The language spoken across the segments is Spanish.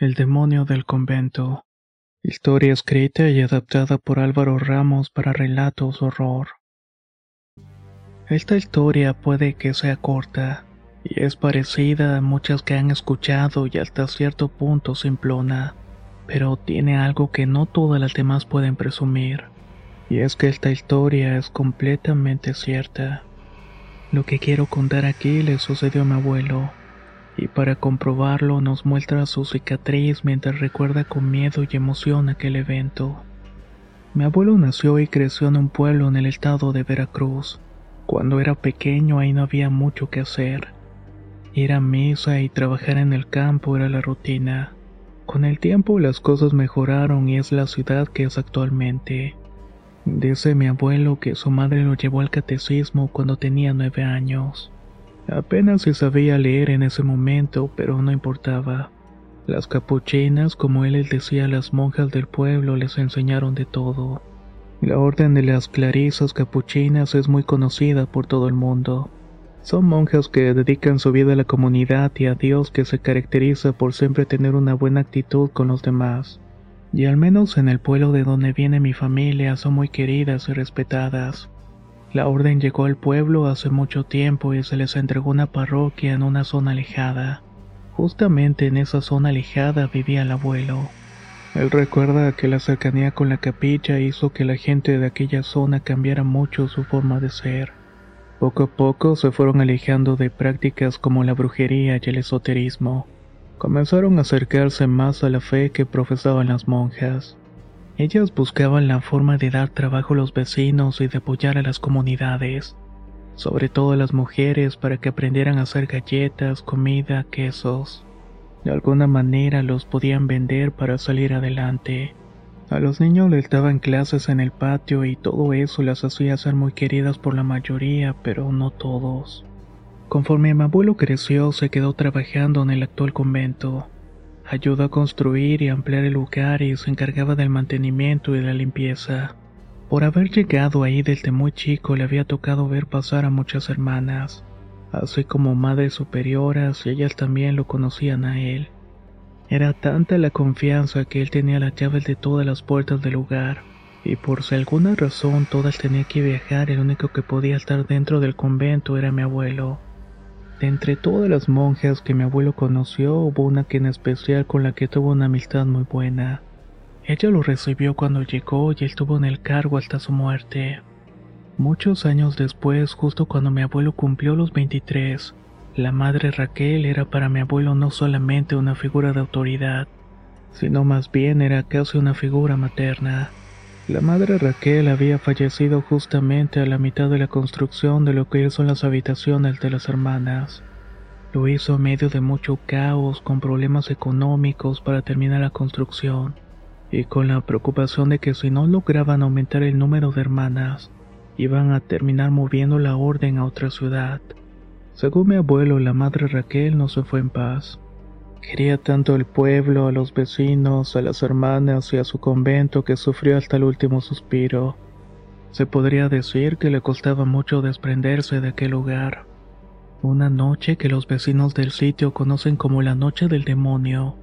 El demonio del convento. Historia escrita y adaptada por Álvaro Ramos para relatos horror. Esta historia puede que sea corta y es parecida a muchas que han escuchado y hasta cierto punto simplona, pero tiene algo que no todas las demás pueden presumir. Y es que esta historia es completamente cierta. Lo que quiero contar aquí le sucedió a mi abuelo, y para comprobarlo nos muestra su cicatriz mientras recuerda con miedo y emoción aquel evento. Mi abuelo nació y creció en un pueblo en el estado de Veracruz. Cuando era pequeño ahí no había mucho que hacer. Ir a misa y trabajar en el campo era la rutina. Con el tiempo las cosas mejoraron y es la ciudad que es actualmente. Dice mi abuelo que su madre lo llevó al catecismo cuando tenía nueve años. Apenas se sabía leer en ese momento, pero no importaba. Las capuchinas, como él les decía a las monjas del pueblo, les enseñaron de todo. La orden de las clarisas capuchinas es muy conocida por todo el mundo. Son monjas que dedican su vida a la comunidad y a Dios que se caracteriza por siempre tener una buena actitud con los demás. Y al menos en el pueblo de donde viene mi familia son muy queridas y respetadas. La orden llegó al pueblo hace mucho tiempo y se les entregó una parroquia en una zona alejada. Justamente en esa zona alejada vivía el abuelo. Él recuerda que la cercanía con la capilla hizo que la gente de aquella zona cambiara mucho su forma de ser. Poco a poco se fueron alejando de prácticas como la brujería y el esoterismo. Comenzaron a acercarse más a la fe que profesaban las monjas. Ellas buscaban la forma de dar trabajo a los vecinos y de apoyar a las comunidades, sobre todo a las mujeres para que aprendieran a hacer galletas, comida, quesos. De alguna manera los podían vender para salir adelante. A los niños les daban clases en el patio y todo eso las hacía ser muy queridas por la mayoría, pero no todos. Conforme mi abuelo creció, se quedó trabajando en el actual convento. Ayudó a construir y ampliar el lugar y se encargaba del mantenimiento y la limpieza. Por haber llegado ahí desde muy chico le había tocado ver pasar a muchas hermanas, así como madres superioras y ellas también lo conocían a él. Era tanta la confianza que él tenía las llaves de todas las puertas del lugar, y por si alguna razón todas tenían que viajar, el único que podía estar dentro del convento era mi abuelo. De entre todas las monjas que mi abuelo conoció, hubo una que en especial con la que tuvo una amistad muy buena. Ella lo recibió cuando llegó y estuvo en el cargo hasta su muerte. Muchos años después, justo cuando mi abuelo cumplió los 23, la madre Raquel era para mi abuelo no solamente una figura de autoridad, sino más bien era casi una figura materna. La madre Raquel había fallecido justamente a la mitad de la construcción de lo que son las habitaciones de las hermanas. Lo hizo en medio de mucho caos, con problemas económicos para terminar la construcción, y con la preocupación de que si no lograban aumentar el número de hermanas, iban a terminar moviendo la orden a otra ciudad. Según mi abuelo, la madre Raquel no se fue en paz. Quería tanto al pueblo, a los vecinos, a las hermanas y a su convento que sufrió hasta el último suspiro. Se podría decir que le costaba mucho desprenderse de aquel lugar. Una noche que los vecinos del sitio conocen como la noche del demonio.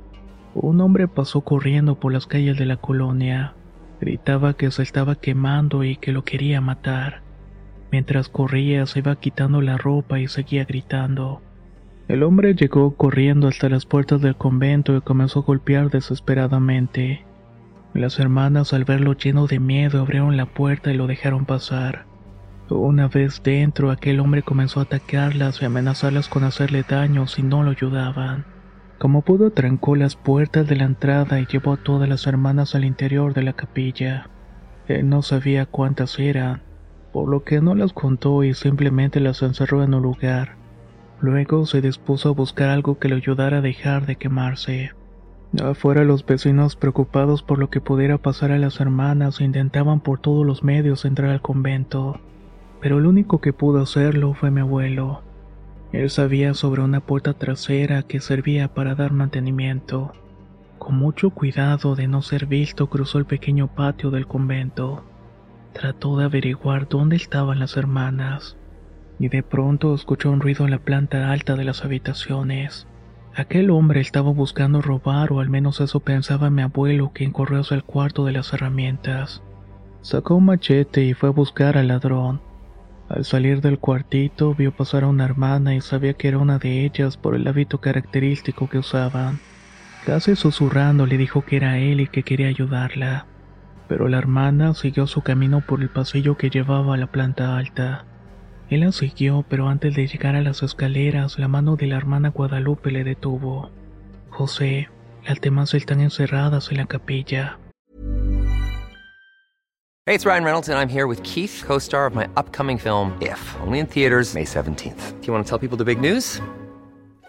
Un hombre pasó corriendo por las calles de la colonia. Gritaba que se estaba quemando y que lo quería matar. Mientras corría se iba quitando la ropa y seguía gritando. El hombre llegó corriendo hasta las puertas del convento y comenzó a golpear desesperadamente. Las hermanas al verlo lleno de miedo abrieron la puerta y lo dejaron pasar. Una vez dentro, aquel hombre comenzó a atacarlas y amenazarlas con hacerle daño si no lo ayudaban. Como pudo, trancó las puertas de la entrada y llevó a todas las hermanas al interior de la capilla. Él no sabía cuántas eran, por lo que no las contó y simplemente las encerró en un lugar Luego se dispuso a buscar algo que le ayudara a dejar de quemarse. Afuera los vecinos preocupados por lo que pudiera pasar a las hermanas intentaban por todos los medios entrar al convento, pero el único que pudo hacerlo fue mi abuelo. Él sabía sobre una puerta trasera que servía para dar mantenimiento. Con mucho cuidado de no ser visto cruzó el pequeño patio del convento. Trató de averiguar dónde estaban las hermanas, y de pronto escuchó un ruido en la planta alta de las habitaciones. Aquel hombre estaba buscando robar o al menos eso pensaba mi abuelo quien corrió hacia el cuarto de las herramientas. Sacó un machete y fue a buscar al ladrón. Al salir del cuartito vio pasar a una hermana y sabía que era una de ellas por el hábito característico que usaban. Casi susurrando le dijo que era él y que quería ayudarla. Pero la hermana siguió su camino por el pasillo que llevaba a la planta alta. Él la siguió, pero antes de llegar a las escaleras, la mano de la hermana Guadalupe le detuvo. José, las demás están encerradas en la capilla. Hey, it's Ryan Reynolds, and I'm here with Keith, co star of my upcoming film, If, only in theaters, May 17th. Do you want to tell people the big news?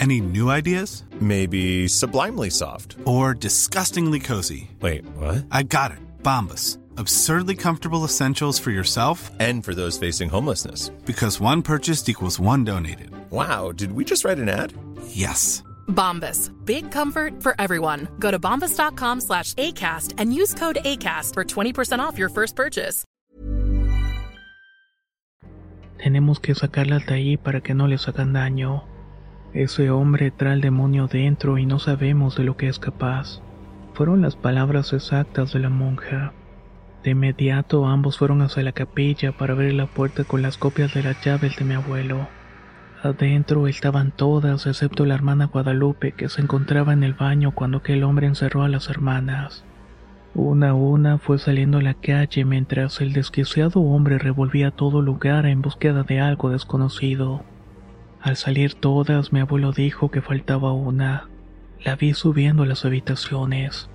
Any new ideas? Maybe sublimely soft. Or disgustingly cozy? Wait, what? I got it. Bombas. Absurdly comfortable essentials for yourself And for those facing homelessness. because one purchased equals one donated. Wow, did we just write an ad? Yes. Bombas. Big comfort for everyone. Go to bombas.com slash ACAST and use code ACAST for 20% off your first purchase. Tenemos que sacarlas de ahí para que no les hagan daño. Ese hombre trae el demonio dentro y no sabemos de lo que es capaz. Fueron las palabras exactas de la monja. De inmediato ambos fueron hacia la capilla para abrir la puerta con las copias de las llaves de mi abuelo. Adentro estaban todas excepto la hermana Guadalupe que se encontraba en el baño cuando aquel hombre encerró a las hermanas. Una a una fue saliendo a la calle mientras el desquiciado hombre revolvía todo lugar en búsqueda de algo desconocido. Al salir todas, mi abuelo dijo que faltaba una. La vi subiendo a las habitaciones.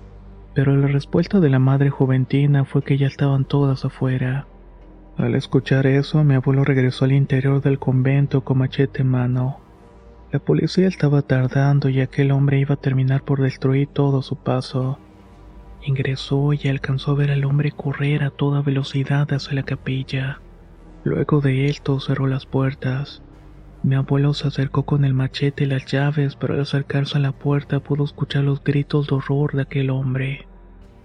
Pero la respuesta de la madre juventina fue que ya estaban todas afuera. Al escuchar eso, mi abuelo regresó al interior del convento con machete en mano. La policía estaba tardando y aquel hombre iba a terminar por destruir todo su paso. Ingresó y alcanzó a ver al hombre correr a toda velocidad hacia la capilla. Luego de esto cerró las puertas. Mi abuelo se acercó con el machete y las llaves, pero al acercarse a la puerta pudo escuchar los gritos de horror de aquel hombre.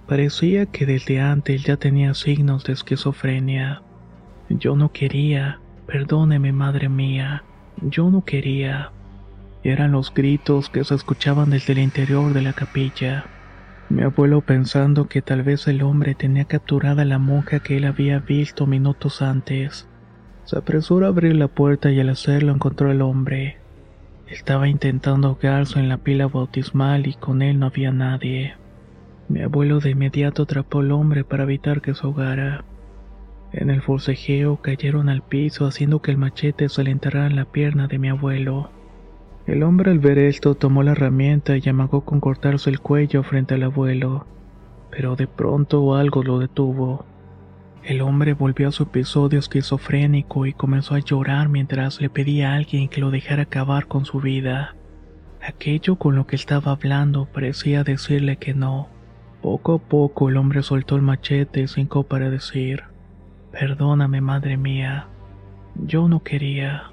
Parecía que desde antes ya tenía signos de esquizofrenia. Yo no quería, perdóneme madre mía, yo no quería. Eran los gritos que se escuchaban desde el interior de la capilla. Mi abuelo pensando que tal vez el hombre tenía capturada a la monja que él había visto minutos antes. Se apresuró a abrir la puerta y al hacerlo encontró al hombre. Estaba intentando ahogarse en la pila bautismal y con él no había nadie. Mi abuelo de inmediato atrapó al hombre para evitar que se ahogara. En el forcejeo cayeron al piso haciendo que el machete se le en la pierna de mi abuelo. El hombre al ver esto tomó la herramienta y amagó con cortarse el cuello frente al abuelo, pero de pronto algo lo detuvo. El hombre volvió a su episodio esquizofrénico y comenzó a llorar mientras le pedía a alguien que lo dejara acabar con su vida. Aquello con lo que estaba hablando parecía decirle que no. Poco a poco el hombre soltó el machete sin para decir, Perdóname, madre mía, yo no quería.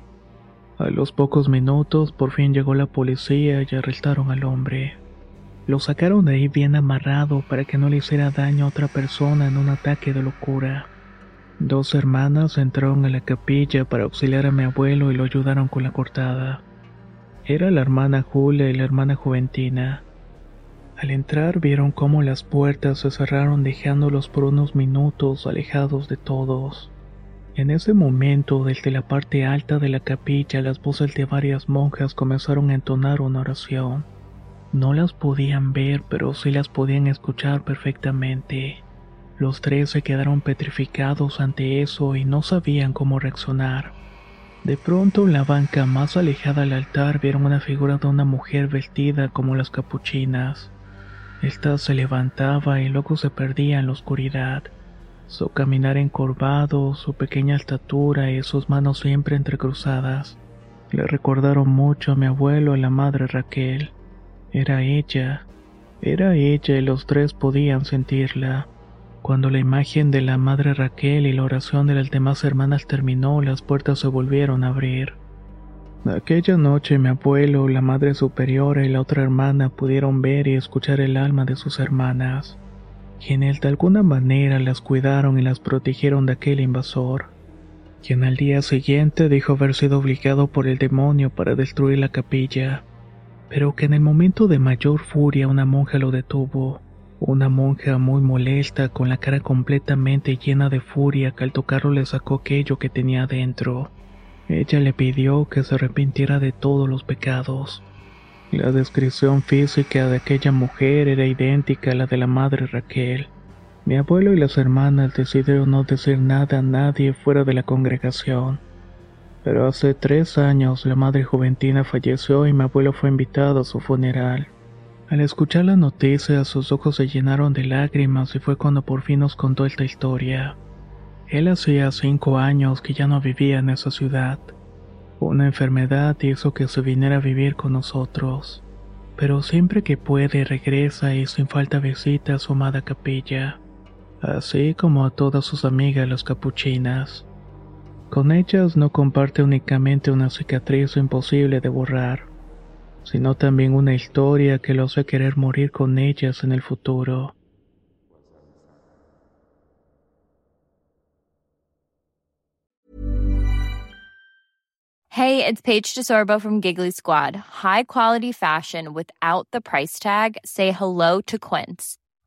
A los pocos minutos por fin llegó la policía y arrestaron al hombre. Lo sacaron de ahí bien amarrado para que no le hiciera daño a otra persona en un ataque de locura. Dos hermanas entraron a la capilla para auxiliar a mi abuelo y lo ayudaron con la cortada. Era la hermana Julia y la hermana Juventina. Al entrar vieron cómo las puertas se cerraron dejándolos por unos minutos alejados de todos. En ese momento, desde la parte alta de la capilla, las voces de varias monjas comenzaron a entonar una oración. No las podían ver, pero sí las podían escuchar perfectamente. Los tres se quedaron petrificados ante eso y no sabían cómo reaccionar. De pronto, en la banca más alejada del altar vieron una figura de una mujer vestida como las capuchinas. Esta se levantaba y luego se perdía en la oscuridad. Su caminar encorvado, su pequeña estatura y sus manos siempre entrecruzadas le recordaron mucho a mi abuelo y la madre Raquel. Era ella, era ella y los tres podían sentirla. Cuando la imagen de la madre Raquel y la oración de las demás hermanas terminó, las puertas se volvieron a abrir. Aquella noche mi abuelo, la madre superiora y la otra hermana pudieron ver y escuchar el alma de sus hermanas, quienes de alguna manera las cuidaron y las protegieron de aquel invasor, quien al día siguiente dijo haber sido obligado por el demonio para destruir la capilla, pero que en el momento de mayor furia una monja lo detuvo. Una monja muy molesta, con la cara completamente llena de furia, que al tocarlo le sacó aquello que tenía dentro. Ella le pidió que se arrepintiera de todos los pecados. La descripción física de aquella mujer era idéntica a la de la madre Raquel. Mi abuelo y las hermanas decidieron no decir nada a nadie fuera de la congregación. Pero hace tres años la madre juventina falleció y mi abuelo fue invitado a su funeral. Al escuchar la noticia, sus ojos se llenaron de lágrimas y fue cuando por fin nos contó esta historia. Él hacía cinco años que ya no vivía en esa ciudad. Una enfermedad hizo que se viniera a vivir con nosotros. Pero siempre que puede regresa y sin falta visita a su amada capilla, así como a todas sus amigas las capuchinas. Con ellas no comparte únicamente una cicatriz imposible de borrar, sino también una historia que lo hace querer morir con ellas en el futuro. Hey, it's Paige DeSorbo from Giggly Squad. High quality fashion without the price tag. Say hello to Quince.